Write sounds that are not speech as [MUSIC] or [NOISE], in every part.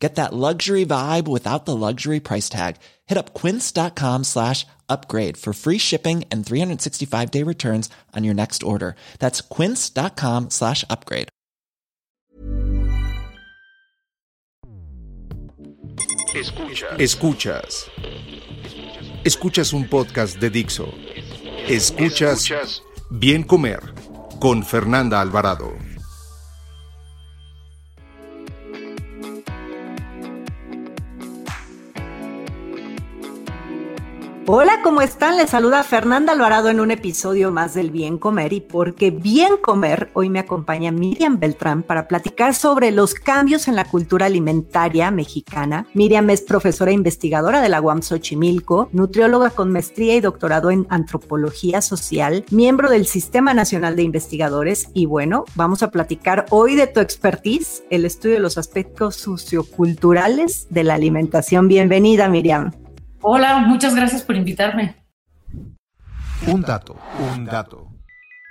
Get that luxury vibe without the luxury price tag. Hit up quince.com slash upgrade for free shipping and 365 day returns on your next order. That's quince.com slash upgrade. Escuchas. Escuchas. Escuchas un podcast de Dixo. Escuchas Bien Comer con Fernanda Alvarado. Hola, ¿cómo están? Les saluda Fernanda Alvarado en un episodio más del Bien Comer y porque Bien Comer hoy me acompaña Miriam Beltrán para platicar sobre los cambios en la cultura alimentaria mexicana. Miriam es profesora e investigadora de la UAM Xochimilco, nutrióloga con maestría y doctorado en antropología social, miembro del Sistema Nacional de Investigadores y bueno, vamos a platicar hoy de tu expertise, el estudio de los aspectos socioculturales de la alimentación. Bienvenida, Miriam. Hola, muchas gracias por invitarme. Un dato, un dato.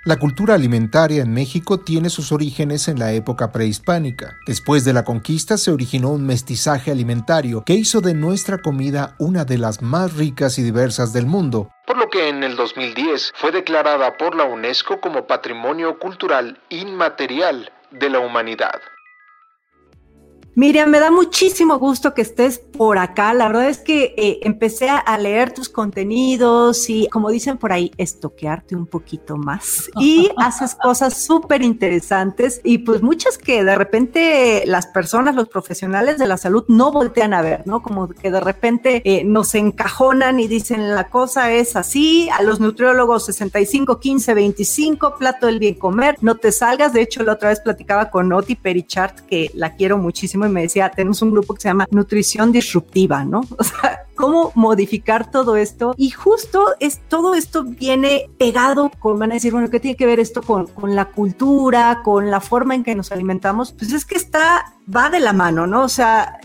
La cultura alimentaria en México tiene sus orígenes en la época prehispánica. Después de la conquista se originó un mestizaje alimentario que hizo de nuestra comida una de las más ricas y diversas del mundo, por lo que en el 2010 fue declarada por la UNESCO como Patrimonio Cultural Inmaterial de la Humanidad. Miriam, me da muchísimo gusto que estés por acá. La verdad es que eh, empecé a leer tus contenidos y, como dicen por ahí, estoquearte un poquito más. Y [LAUGHS] haces cosas súper interesantes y pues muchas que de repente las personas, los profesionales de la salud no voltean a ver, ¿no? Como que de repente eh, nos encajonan y dicen la cosa es así, a los nutriólogos 65, 15, 25, plato del bien comer, no te salgas. De hecho, la otra vez platicaba con Oti Perichart, que la quiero muchísimo y me decía, tenemos un grupo que se llama Nutrición Disruptiva, ¿no? [LAUGHS] O sea, cómo modificar todo esto. Y justo es todo esto viene pegado con, van a decir, bueno, ¿qué tiene que ver esto con, con la cultura, con la forma en que nos alimentamos? Pues es que está, va de la mano, ¿no? O sea,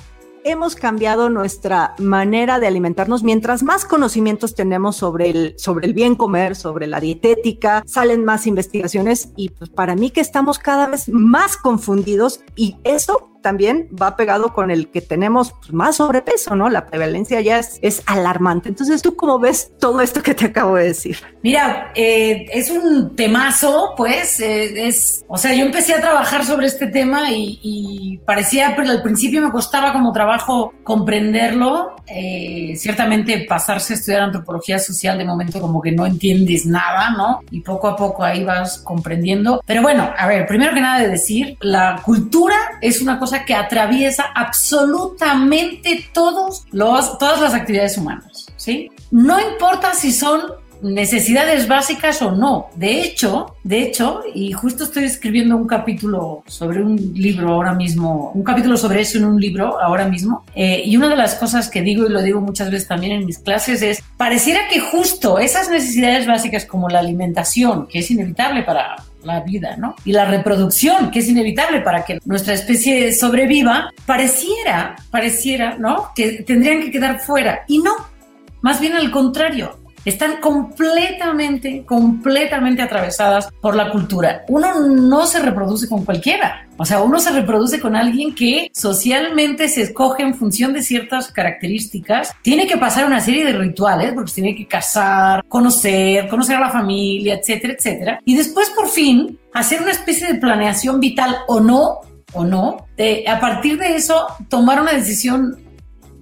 hemos cambiado nuestra manera de alimentarnos. Mientras más conocimientos tenemos sobre el, sobre el bien comer, sobre la dietética, salen más investigaciones y pues para mí que estamos cada vez más confundidos y eso también va pegado con el que tenemos pues, más sobrepeso, ¿no? La prevalencia ya es, es, alarmante. Entonces, ¿tú cómo ves todo esto que te acabo de decir? Mira, eh, es un temazo, pues, eh, es, o sea, yo empecé a trabajar sobre este tema y, y, parecía, pero al principio me costaba como trabajo comprenderlo. Eh, ciertamente pasarse a estudiar antropología social de momento como que no entiendes nada, ¿no? Y poco a poco ahí vas comprendiendo. Pero bueno, a ver, primero que nada de decir, la cultura es una cosa que atraviesa absolutamente todos los, todas las actividades humanas, ¿sí? No importa si son necesidades básicas o no. De hecho, de hecho, y justo estoy escribiendo un capítulo sobre un libro ahora mismo, un capítulo sobre eso en un libro ahora mismo, eh, y una de las cosas que digo y lo digo muchas veces también en mis clases es, pareciera que justo esas necesidades básicas como la alimentación, que es inevitable para la vida, ¿no? Y la reproducción, que es inevitable para que nuestra especie sobreviva, pareciera, pareciera, ¿no? Que tendrían que quedar fuera. Y no, más bien al contrario están completamente, completamente atravesadas por la cultura. Uno no se reproduce con cualquiera. O sea, uno se reproduce con alguien que socialmente se escoge en función de ciertas características. Tiene que pasar una serie de rituales porque se tiene que casar, conocer, conocer a la familia, etcétera, etcétera. Y después, por fin, hacer una especie de planeación vital o no, o no. a partir de eso, tomar una decisión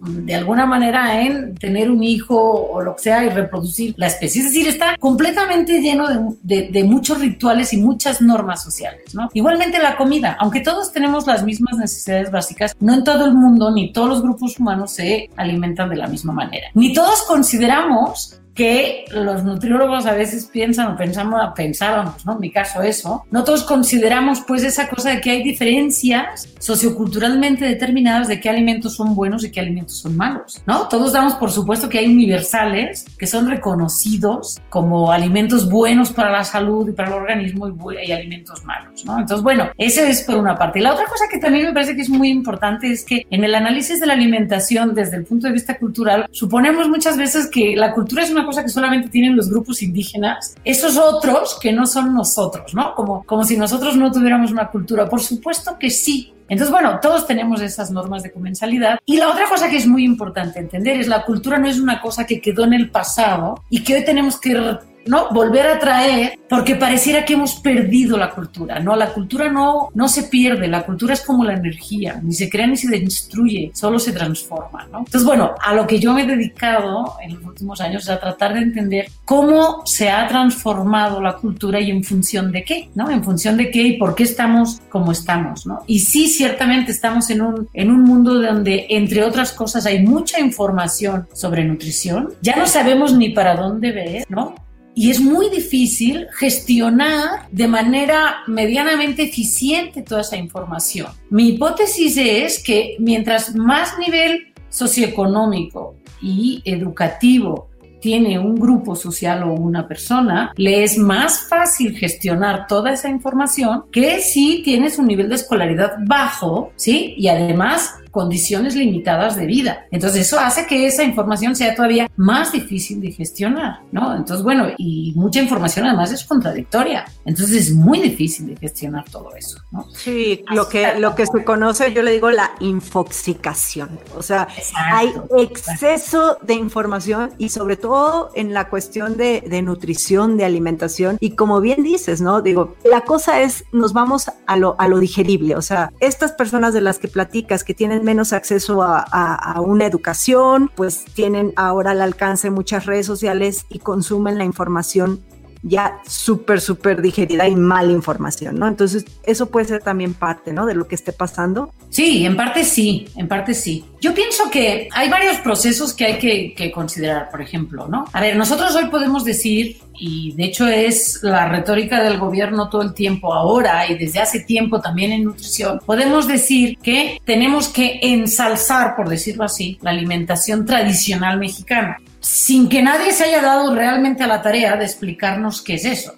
de alguna manera en tener un hijo o lo que sea y reproducir la especie. Es decir, está completamente lleno de, muchos rituales y muchas normas sociales, ¿no? Igualmente la comida, aunque todos tenemos las mismas necesidades básicas, no en todo el mundo ni todos los grupos humanos se alimentan de la misma manera. Ni todos consideramos que los nutriólogos a veces piensan o pensamos, pensábamos, ¿no? En mi caso eso, no todos consideramos pues esa cosa de que hay diferencias socioculturalmente determinadas de qué alimentos son buenos y qué alimentos son malos, ¿no? Todos damos por supuesto que hay universales que son reconocidos como alimentos buenos para la salud y para el organismo y, y alimentos malos, ¿no? Entonces, bueno, ese es por una parte. Y la otra cosa que también me parece que es muy importante es que en el análisis de la alimentación desde el punto de vista cultural, suponemos muchas veces que la cultura es una cosa que solamente tienen los grupos indígenas, esos otros que no son nosotros, ¿no? Como, como si nosotros no tuviéramos una cultura. Por supuesto que sí, entonces, bueno, todos tenemos esas normas de comensalidad. Y la otra cosa que es muy importante entender es la cultura no es una cosa que quedó en el pasado y que hoy tenemos que ¿no? Volver a traer, porque pareciera que hemos perdido la cultura, ¿no? La cultura no, no se pierde, la cultura es como la energía, ni se crea ni se destruye, solo se transforma, ¿no? Entonces, bueno, a lo que yo me he dedicado en los últimos años es a tratar de entender cómo se ha transformado la cultura y en función de qué, ¿no? En función de qué y por qué estamos como estamos, ¿no? Y sí, ciertamente estamos en un, en un mundo donde, entre otras cosas, hay mucha información sobre nutrición, ya no sabemos ni para dónde ver, ¿no? Y es muy difícil gestionar de manera medianamente eficiente toda esa información. Mi hipótesis es que mientras más nivel socioeconómico y educativo tiene un grupo social o una persona, le es más fácil gestionar toda esa información que si tienes un nivel de escolaridad bajo, ¿sí? Y además condiciones limitadas de vida. Entonces eso hace que esa información sea todavía más difícil de gestionar, ¿no? Entonces, bueno, y mucha información además es contradictoria. Entonces es muy difícil de gestionar todo eso, ¿no? Sí, lo que, lo que se conoce, yo le digo la infoxicación. O sea, hay exceso de información y sobre todo en la cuestión de, de nutrición, de alimentación. Y como bien dices, ¿no? Digo, la cosa es, nos vamos a lo, a lo digerible. O sea, estas personas de las que platicas que tienen menos acceso a, una educación, pues tienen ahora al alcance muchas redes sociales y consumen la información ya súper, súper digerida y mala información, ¿no? Entonces, eso puede ser también parte, ¿no? De lo que esté pasando. Sí, en parte sí, en parte sí. Yo pienso que hay varios procesos que hay que, que considerar, por ejemplo, ¿no? A ver, nosotros hoy podemos decir, y de hecho es la retórica del gobierno todo el tiempo ahora y desde hace tiempo también en nutrición, podemos decir que tenemos que ensalzar, por decirlo así, la alimentación tradicional mexicana sin que nadie se haya dado realmente a la tarea de explicarnos qué es eso.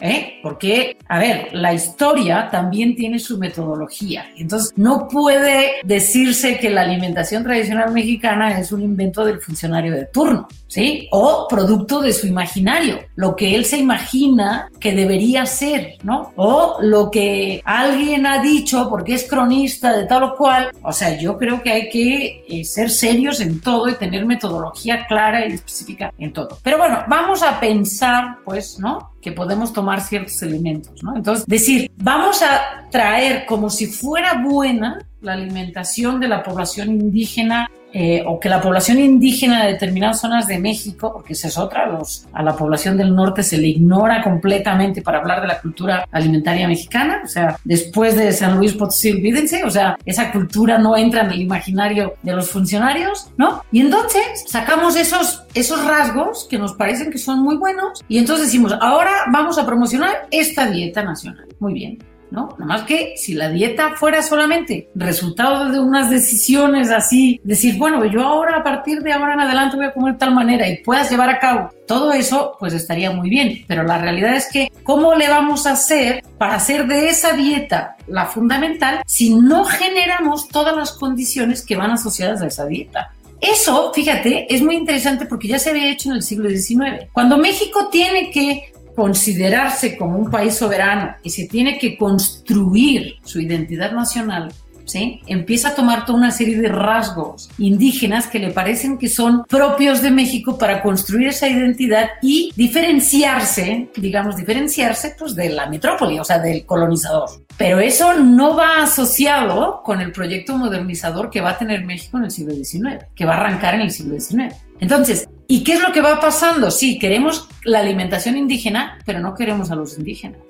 ¿Eh? Porque, a ver, la historia también tiene su metodología. Entonces, no puede decirse que la alimentación tradicional mexicana es un invento del funcionario de turno, ¿sí? O producto de su imaginario, lo que él se imagina que debería ser, ¿no? O lo que alguien ha dicho porque es cronista de tal o cual. O sea, yo creo que hay que eh, ser serios en todo y tener metodología clara y específica en todo. Pero bueno, vamos a pensar, pues, ¿no? Que podemos tomar ciertos elementos, ¿no? Entonces, decir, vamos a traer como si fuera buena la alimentación de la población indígena eh, o que la población indígena de determinadas zonas de México, porque esa es otra, los, a la población del norte se le ignora completamente para hablar de la cultura alimentaria mexicana, o sea, después de San Luis Potosí, olvídense, o sea, esa cultura no entra en el imaginario de los funcionarios, ¿no? Y entonces sacamos esos, esos rasgos que nos parecen que son muy buenos y entonces decimos, ahora vamos a promocionar esta dieta nacional. Muy bien. ¿No? Nada más que si la dieta fuera solamente resultado de unas decisiones así, decir, bueno, yo ahora a partir de ahora en adelante voy a comer de tal manera y puedas llevar a cabo todo eso, pues estaría muy bien. Pero la realidad es que, ¿cómo le vamos a hacer para hacer de esa dieta la fundamental si no generamos todas las condiciones que van asociadas a esa dieta? Eso, fíjate, es muy interesante porque ya se había hecho en el siglo XIX. Cuando México tiene que considerarse como un país soberano y se tiene que construir su identidad nacional, ¿sí? empieza a tomar toda una serie de rasgos indígenas que le parecen que son propios de México para construir esa identidad y diferenciarse, digamos, diferenciarse pues, de la metrópoli, o sea, del colonizador. Pero eso no va asociado con el proyecto modernizador que va a tener México en el siglo XIX, que va a arrancar en el siglo XIX. Entonces, ¿y qué es lo que va pasando? Sí, queremos la alimentación indígena, pero no queremos a los indígenas.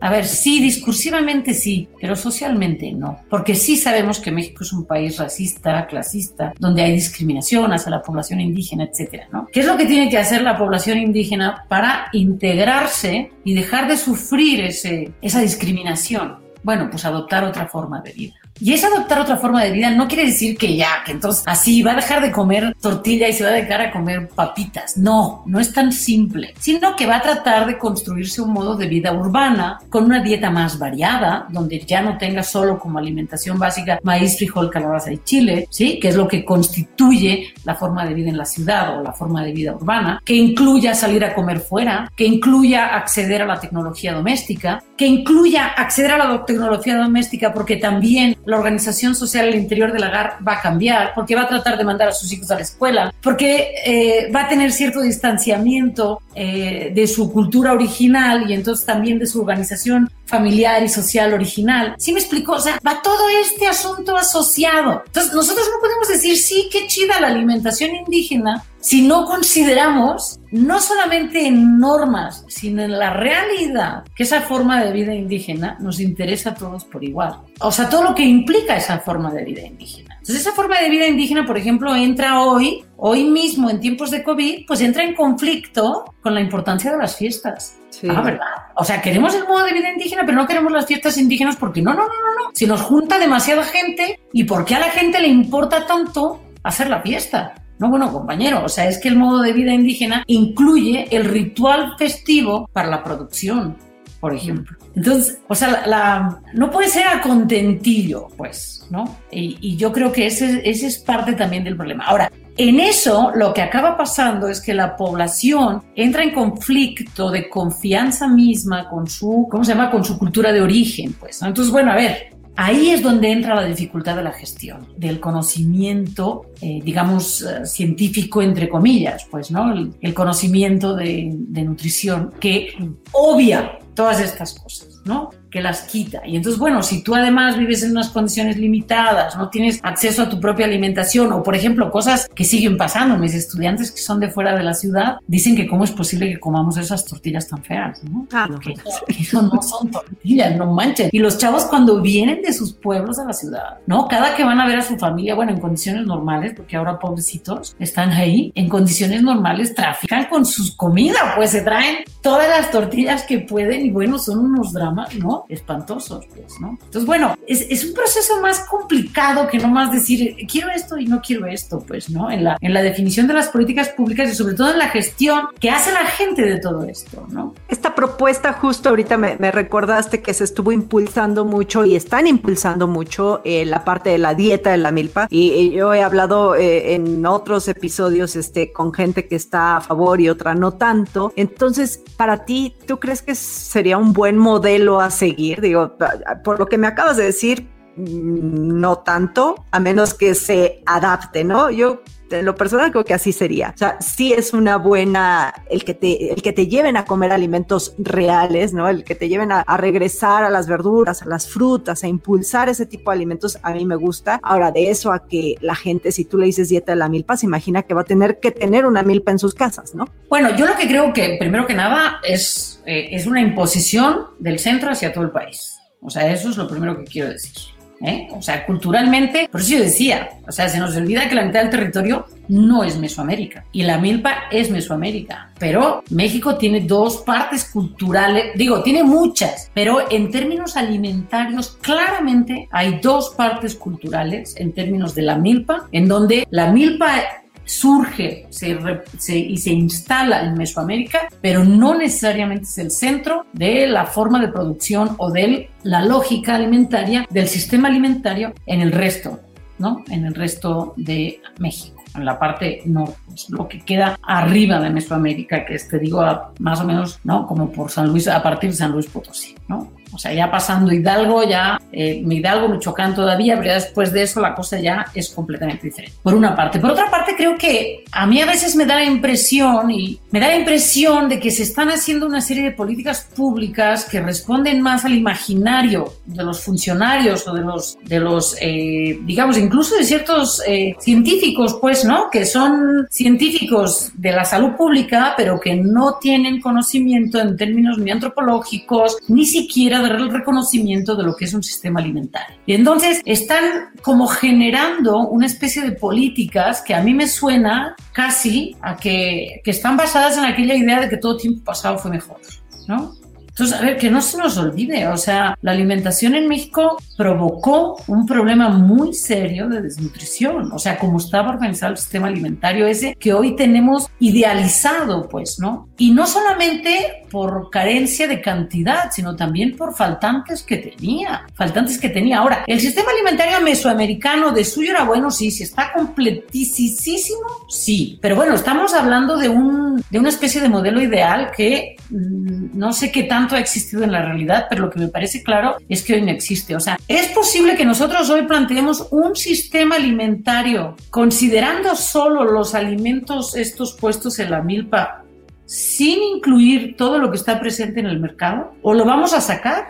A ver, sí, discursivamente sí, pero socialmente no. Porque sí sabemos que México es un país racista, clasista, donde hay discriminación hacia la población indígena, etcétera, ¿no? ¿Qué es lo que tiene que hacer la población indígena para integrarse y dejar de sufrir esa discriminación? Bueno, pues adoptar otra forma de vida. Y es adoptar otra forma de vida no quiere decir que ya, que entonces así va a dejar de comer tortilla y se va a dejar a comer papitas. No, no es tan simple, sino que va a tratar de construirse un modo de vida urbana con una dieta más variada, donde ya no tenga solo como alimentación básica maíz, frijol, calabaza y chile, ¿sí? Que es lo que constituye la forma de vida en la ciudad o la forma de vida urbana, que incluya salir a comer fuera, que incluya acceder a la tecnología doméstica, que incluya acceder a la tecnología doméstica porque también la organización social al interior del hogar va a cambiar, porque va a tratar de mandar a sus hijos a la escuela, porque eh, va a tener cierto distanciamiento eh, de su cultura original y entonces también de su organización familiar y social original. ¿Sí me explico? O sea, va todo este asunto asociado. Entonces, nosotros no podemos decir, sí, qué chida la alimentación indígena, si no consideramos no solamente en normas, sino en la realidad que esa forma de vida indígena nos interesa a todos por igual. O sea, todo lo que implica esa forma de vida indígena. Entonces, esa forma de vida indígena, por ejemplo, entra hoy, hoy mismo en tiempos de COVID, pues entra en conflicto con la importancia de las fiestas. Sí. Ah, ¿verdad? O sea, queremos el modo de vida indígena, pero no queremos las fiestas indígenas porque no, no, no, no, no. Si nos junta demasiada gente, ¿y por qué a la gente le importa tanto hacer la fiesta? No, bueno, compañero, o sea, es que el modo de vida indígena incluye el ritual festivo para la producción, por ejemplo. Entonces, o sea, no puede ser a contentillo, pues, ¿no? Y, yo creo que ese, ese es parte también del problema. Ahora, en eso lo que acaba pasando es que la población entra en conflicto de confianza misma con su, ¿cómo se llama? Con su cultura de origen, pues. Entonces, bueno, a ver, Ahí es donde entra la dificultad de la gestión, del conocimiento, eh, digamos, uh, científico, entre comillas, pues, ¿no? El, el conocimiento de, de, nutrición que obvia todas estas cosas, ¿no? Que las quita. Y entonces, bueno, si tú además vives en unas condiciones limitadas, no tienes acceso a tu propia alimentación, o por ejemplo, cosas que siguen pasando, mis estudiantes que son de fuera de la ciudad dicen que cómo es posible que comamos esas tortillas tan feas, ¿no? Ah, no. Que, que eso no son tortillas, no manches. Y los chavos cuando vienen de sus pueblos a la ciudad, ¿no? Cada que van a ver a su familia, bueno, en condiciones normales, porque ahora pobrecitos están ahí, en condiciones normales trafican con sus comidas, pues se traen todas las tortillas que pueden y bueno, son unos dramas, ¿no? Espantosos, pues, ¿no? Entonces, bueno, es, es un proceso más complicado que no más decir, quiero esto y no quiero esto, pues, ¿no? En la, en la definición de las políticas públicas y sobre todo en la gestión que hace la gente de todo esto, ¿no? Esta propuesta justo ahorita me, me recordaste que se estuvo impulsando mucho y están impulsando mucho eh, la parte de la dieta de la milpa y, y yo he hablado eh, en otros episodios este, con gente que está a favor y otra no tanto. Entonces, para ti, ¿tú crees que sería un buen modelo a Digo, por lo que me acabas de decir, no tanto, a menos que se adapte, ¿no? Yo en lo personal creo que así sería. O sea, sí es una buena el que te, el que te lleven a comer alimentos reales, ¿no? El que te lleven a, regresar a las verduras, a las frutas, a impulsar ese tipo de alimentos, a mí me gusta. Ahora, de eso a que la gente, si tú le dices dieta de la milpa, se imagina que va a tener que tener una milpa en sus casas, ¿no? Bueno, yo lo que creo que primero que nada es, eh, es una imposición del centro hacia todo el país. O sea, eso es lo primero que quiero decir. ¿Eh? O sea, culturalmente, por eso yo decía, o sea, se nos olvida que la mitad del territorio no es Mesoamérica y la milpa es Mesoamérica, pero México tiene dos partes culturales, digo, tiene muchas, pero en términos alimentarios claramente hay dos partes culturales en términos de la milpa, en donde la milpa surge y se instala en Mesoamérica, pero no necesariamente es el centro de la forma de producción o de la lógica alimentaria del sistema alimentario en el resto, ¿no? En el resto de México, en la parte norte, lo que queda arriba de Mesoamérica, que es, te digo, más o menos, ¿no? Como por San Luis, a partir de San Luis Potosí, ¿no? O sea, ya pasando Hidalgo, ya eh, Hidalgo, Michoacán todavía, pero ya después de eso la cosa ya es completamente diferente. Por una parte. Por otra parte, creo que a mí a veces me da la impresión, y me da la impresión de que se están haciendo una serie de políticas públicas que responden más al imaginario de los funcionarios o de los, de los eh, digamos, incluso de ciertos eh, científicos, pues, ¿no? Que son científicos de la salud pública, pero que no tienen conocimiento en términos ni antropológicos, ni siquiera del reconocimiento de lo que es un sistema alimentario. Y entonces están como generando una especie de políticas que a mí me suena casi a que, que están basadas en aquella idea de que todo tiempo pasado fue mejor, ¿no? Entonces, a ver, que no se nos olvide, o sea, la alimentación en México provocó un problema muy serio de desnutrición, o sea, como estaba organizado el sistema alimentario ese que hoy tenemos idealizado, pues, ¿no? Y no solamente por carencia de cantidad, sino también por faltantes que tenía, faltantes que tenía. Ahora, el sistema alimentario mesoamericano de suyo era bueno, sí, sí, está completísimo, sí, pero bueno, estamos hablando de, un, de una especie de modelo ideal que mm, no sé qué ha existido en la realidad, pero lo que me parece claro es que hoy no existe. O sea, es posible que nosotros hoy planteemos un sistema alimentario considerando solo los alimentos estos puestos en la milpa sin incluir todo lo que está presente en el mercado? ¿O lo vamos a sacar?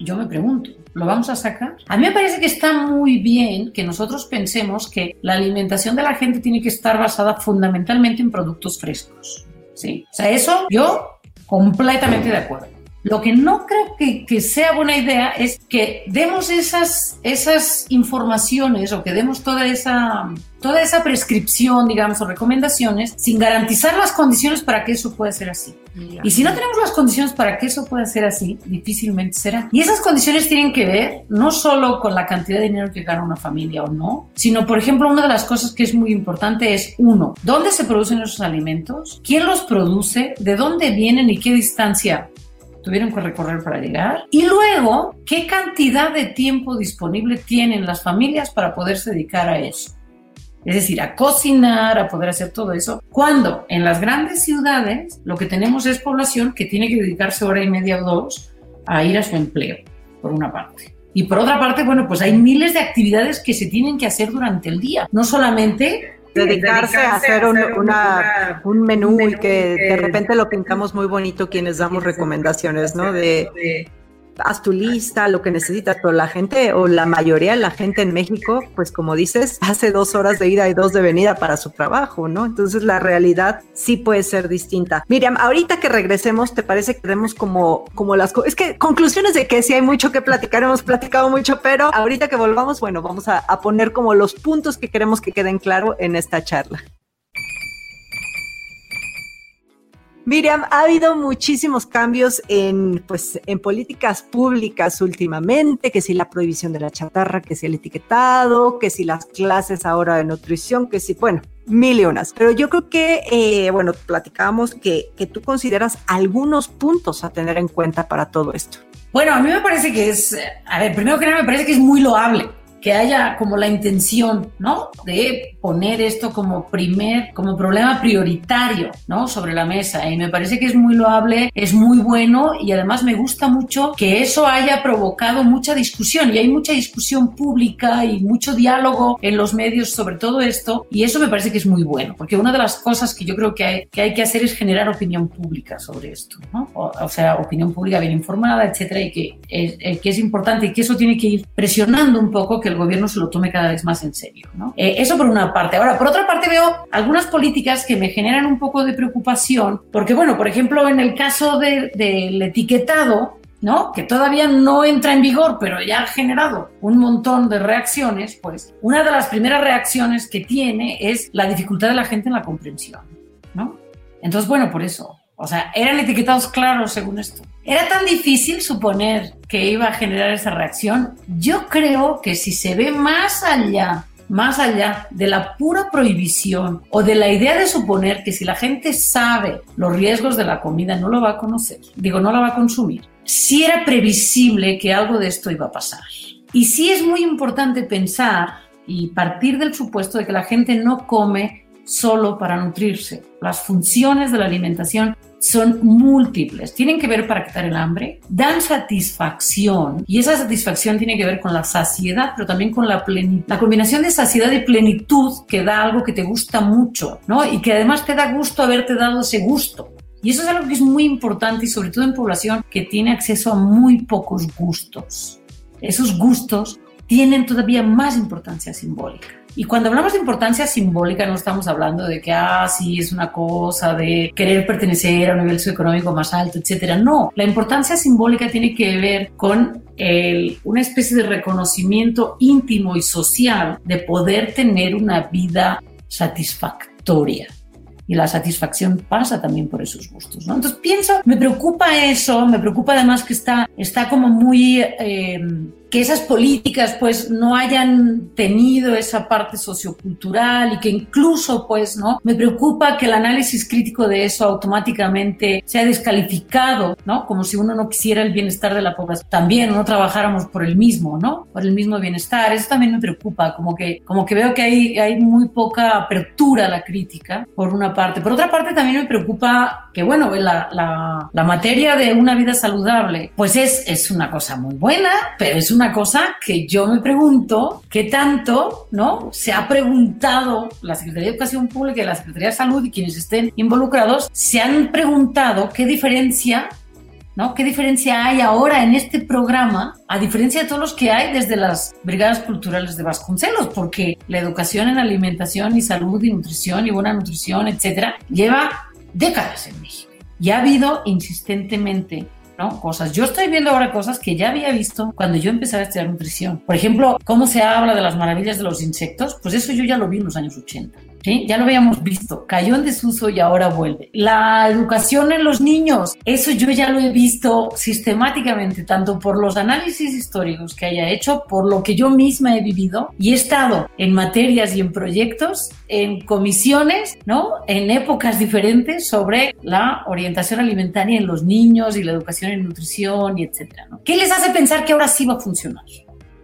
Yo me pregunto, ¿lo vamos a sacar? A mí me parece que está muy bien que nosotros pensemos que la alimentación de la gente tiene que estar basada fundamentalmente en productos frescos. ¿sí? O sea, eso yo completamente de acuerdo. Lo que no creo que, sea buena idea es que demos esas, esas informaciones o que demos toda esa, toda esa prescripción, digamos, o recomendaciones sin garantizar las condiciones para que eso pueda ser así. Y si no tenemos las condiciones para que eso pueda ser así, difícilmente será. Y esas condiciones tienen que ver no solo con la cantidad de dinero que gana una familia o no, sino, por ejemplo, una de las cosas que es muy importante es, uno, ¿dónde se producen esos alimentos? ¿Quién los produce? ¿De dónde vienen y qué distancia tuvieron que recorrer para llegar. Y luego, ¿qué cantidad de tiempo disponible tienen las familias para poderse dedicar a eso? Es decir, a cocinar, a poder hacer todo eso. Cuando en las grandes ciudades lo que tenemos es población que tiene que dedicarse hora y media o dos a ir a su empleo, por una parte. Y por otra parte, bueno, pues hay miles de actividades que se tienen que hacer durante el día. No solamente dedicarse, a hacer, un, un menú y que de repente lo pintamos muy bonito quienes damos recomendaciones, ¿no? De haz tu lista, lo que necesitas, pero la gente o la mayoría de la gente en México, pues como dices, hace dos horas de ida y dos de venida para su trabajo, ¿no? Entonces la realidad sí puede ser distinta. Miriam, ahorita que regresemos, ¿te parece que demos como, como las? Es que conclusiones de que sí hay mucho que platicar, hemos platicado mucho, pero ahorita que volvamos, bueno, vamos a, a poner como los puntos que queremos que queden claro en esta charla. Miriam, ha habido muchísimos cambios en, pues, en políticas públicas últimamente, que si la prohibición de la chatarra, que si el etiquetado, que si las clases ahora de nutrición, que si, bueno, mil y unas. Pero yo creo que, eh, bueno, platicábamos que, que tú consideras algunos puntos a tener en cuenta para todo esto. Bueno, a mí me parece que es, a ver, primero que nada me parece que es muy loable que haya como la intención, ¿no? De poner esto como primer, como problema prioritario, ¿no? Sobre la mesa. Y me parece que es muy loable, es muy bueno y además me gusta mucho que eso haya provocado mucha discusión y hay mucha discusión pública y mucho diálogo en los medios sobre todo esto y eso me parece que es muy bueno porque una de las cosas que yo creo que hay que, hay que hacer es generar opinión pública sobre esto, ¿no? O, sea, opinión pública bien informada, etcétera, y que eh, que es importante y que eso tiene que ir presionando un poco que el gobierno se lo tome cada vez más en serio. ¿no? Eh, eso por una parte. Ahora, por otra parte, veo algunas políticas que me generan un poco de preocupación, porque, bueno, por ejemplo, en el caso del etiquetado, ¿no? que todavía no entra en vigor, pero ya ha generado un montón de reacciones, pues una de las primeras reacciones que tiene es la dificultad de la gente en la comprensión. ¿no? Entonces, bueno, por eso, o sea, eran etiquetados claros según esto. ¿Era tan difícil suponer que iba a generar esa reacción? Yo creo que si se ve más allá, más allá de la pura prohibición o de la idea de suponer que si la gente sabe los riesgos de la comida no lo va a conocer, digo, no la va a consumir, sí era previsible que algo de esto iba a pasar. Y sí es muy importante pensar y partir del supuesto de que la gente no come solo para nutrirse. Las funciones de la alimentación son múltiples. Tienen que ver para quitar el hambre, dan satisfacción y esa satisfacción tiene que ver con la saciedad, pero también con la plenitud. La combinación de saciedad y plenitud que da algo que te gusta mucho, ¿no? Y que además te da gusto haberte dado ese gusto. Y eso es algo que es muy importante y sobre todo en población que tiene acceso a muy pocos gustos. Esos gustos tienen todavía más importancia simbólica. Y cuando hablamos de importancia simbólica no estamos hablando de que, ah, sí, es una cosa de querer pertenecer a un nivel socioeconómico más alto, etcétera. No, la importancia simbólica tiene que ver con el, una especie de reconocimiento íntimo y social de poder tener una vida satisfactoria y la satisfacción pasa también por esos gustos, ¿no? Entonces pienso, me preocupa eso, me preocupa además que está, está como muy... Eh, que esas políticas pues no hayan tenido esa parte sociocultural y que incluso pues no me preocupa que el análisis crítico de eso automáticamente sea descalificado no como si uno no quisiera el bienestar de la población. También no trabajáramos por el mismo no por el mismo bienestar. Eso también me preocupa como que como que veo que hay hay muy poca apertura a la crítica por una parte. Por otra parte también me preocupa que bueno la, la, la materia de una vida saludable pues es es una cosa muy buena pero es una cosa que yo me pregunto, ¿qué tanto no se ha preguntado la Secretaría de Educación Pública y la Secretaría de Salud y quienes estén involucrados, se han preguntado qué diferencia ¿No? ¿Qué diferencia hay ahora en este programa, a diferencia de todos los que hay desde las brigadas culturales de Vasconcelos? Porque la educación en alimentación y salud y nutrición y buena nutrición, etcétera, lleva décadas en México. Y ha habido insistentemente ¿no? Cosas. Yo estoy viendo ahora cosas que ya había visto cuando yo empecé a estudiar nutrición. Por ejemplo, cómo se habla de las maravillas de los insectos, pues eso yo ya lo vi en los años 80. Ya lo habíamos visto, cayó en desuso y ahora vuelve. La educación en los niños, eso yo ya lo he visto sistemáticamente, tanto por los análisis históricos que haya hecho, por lo que yo misma he vivido y he estado en materias y en proyectos, en comisiones, ¿no? En épocas diferentes sobre la orientación alimentaria en los niños y la educación en nutrición y etcétera, ¿Qué les hace pensar que ahora sí va a funcionar?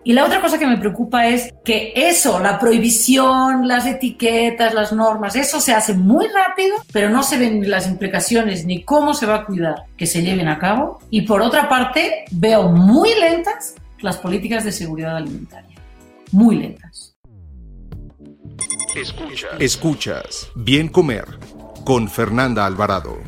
Y la otra cosa que me preocupa es que eso, la prohibición, las etiquetas, las normas, eso se hace muy rápido, pero no se ven las implicaciones ni cómo se va a cuidar que se lleven a cabo. Y por otra parte, veo muy lentas las políticas de seguridad alimentaria. Muy lentas. Escuchas. Escuchas. Bien comer con Fernanda Alvarado.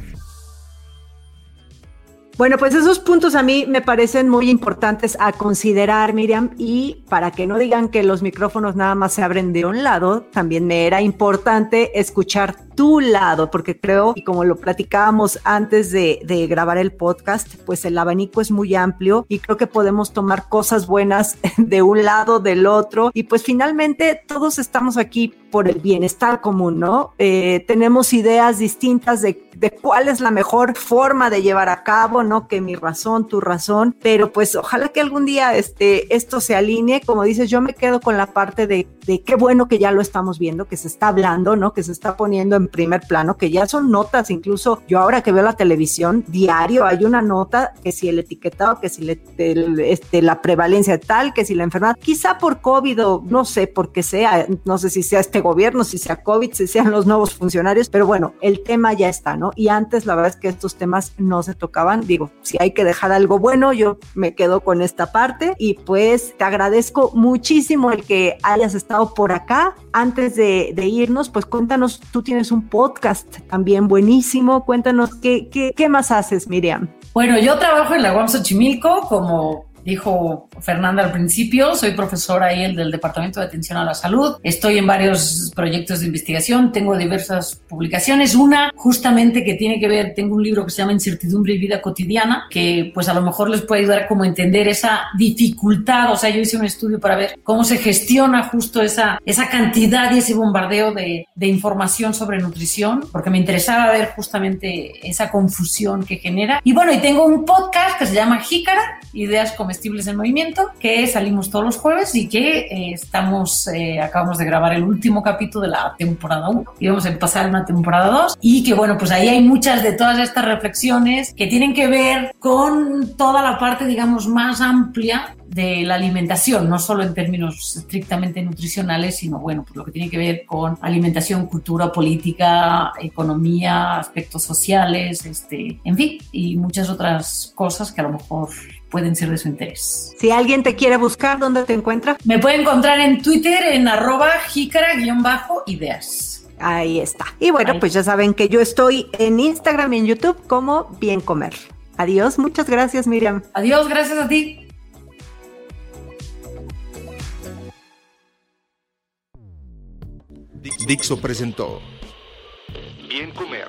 Bueno, pues esos puntos a mí me parecen muy importantes a considerar, Miriam, y para que no digan que los micrófonos nada más se abren de un lado, también me era importante escuchar tu lado, porque creo, y como lo platicábamos antes de, de, grabar el podcast, pues el abanico es muy amplio y creo que podemos tomar cosas buenas [LAUGHS] de un lado, del otro, y pues finalmente todos estamos aquí por el bienestar común, ¿no? Eh, tenemos ideas distintas de, de, cuál es la mejor forma de llevar a cabo, ¿no? Que mi razón, tu razón, pero pues ojalá que algún día este, esto se alinee, como dices, yo me quedo con la parte de, de qué bueno que ya lo estamos viendo, que se está hablando, ¿no? Que se está poniendo en primer plano, que ya son notas, incluso yo ahora que veo la televisión, diario hay una nota que si el etiquetado, que si este, la prevalencia tal, que si la enfermedad, quizá por COVID o no sé por qué sea, no sé si sea este gobierno, si sea COVID, si sean los nuevos funcionarios, pero bueno, el tema ya está, ¿no? Y antes la verdad es que estos temas no se tocaban, digo, si hay que dejar algo bueno, yo me quedo con esta parte y pues te agradezco muchísimo el que hayas estado por acá. Antes de, de irnos, pues cuéntanos, tú tienes un podcast también buenísimo. Cuéntanos qué, qué, qué más haces, Miriam. Bueno, yo trabajo en la UAM Xochimilco como dijo Fernanda al principio, soy profesora ahí del Departamento de Atención a la Salud, estoy en varios proyectos de investigación, tengo diversas publicaciones, una justamente que tiene que ver, tengo un libro que se llama Incertidumbre y Vida Cotidiana, que pues a lo mejor les puede ayudar a como entender esa dificultad, o sea, yo hice un estudio para ver cómo se gestiona justo esa, esa cantidad y ese bombardeo de, de información sobre nutrición, porque me interesaba ver justamente esa confusión que genera. Y bueno, y tengo un podcast que se llama Jícara, Ideas como Comestibles en Movimiento, que salimos todos los jueves y que eh, estamos, eh, acabamos de grabar el último capítulo de la temporada 1 y vamos a empezar una temporada 2 y que bueno, pues ahí hay muchas de todas estas reflexiones que tienen que ver con toda la parte, digamos, más amplia de la alimentación, no solo en términos estrictamente nutricionales, sino bueno, pues lo que tiene que ver con alimentación, cultura, política, economía, aspectos sociales, este, en fin, y muchas otras cosas que a lo mejor pueden ser de su interés. Si alguien te quiere buscar, ¿dónde te encuentra? Me puede encontrar en Twitter en arroba jícara-ideas. Ahí está. Y bueno, pues ya saben que yo estoy en Instagram y en YouTube como Bien Comer. Adiós, muchas gracias Miriam. Adiós, gracias a ti. Dixo presentó Bien Comer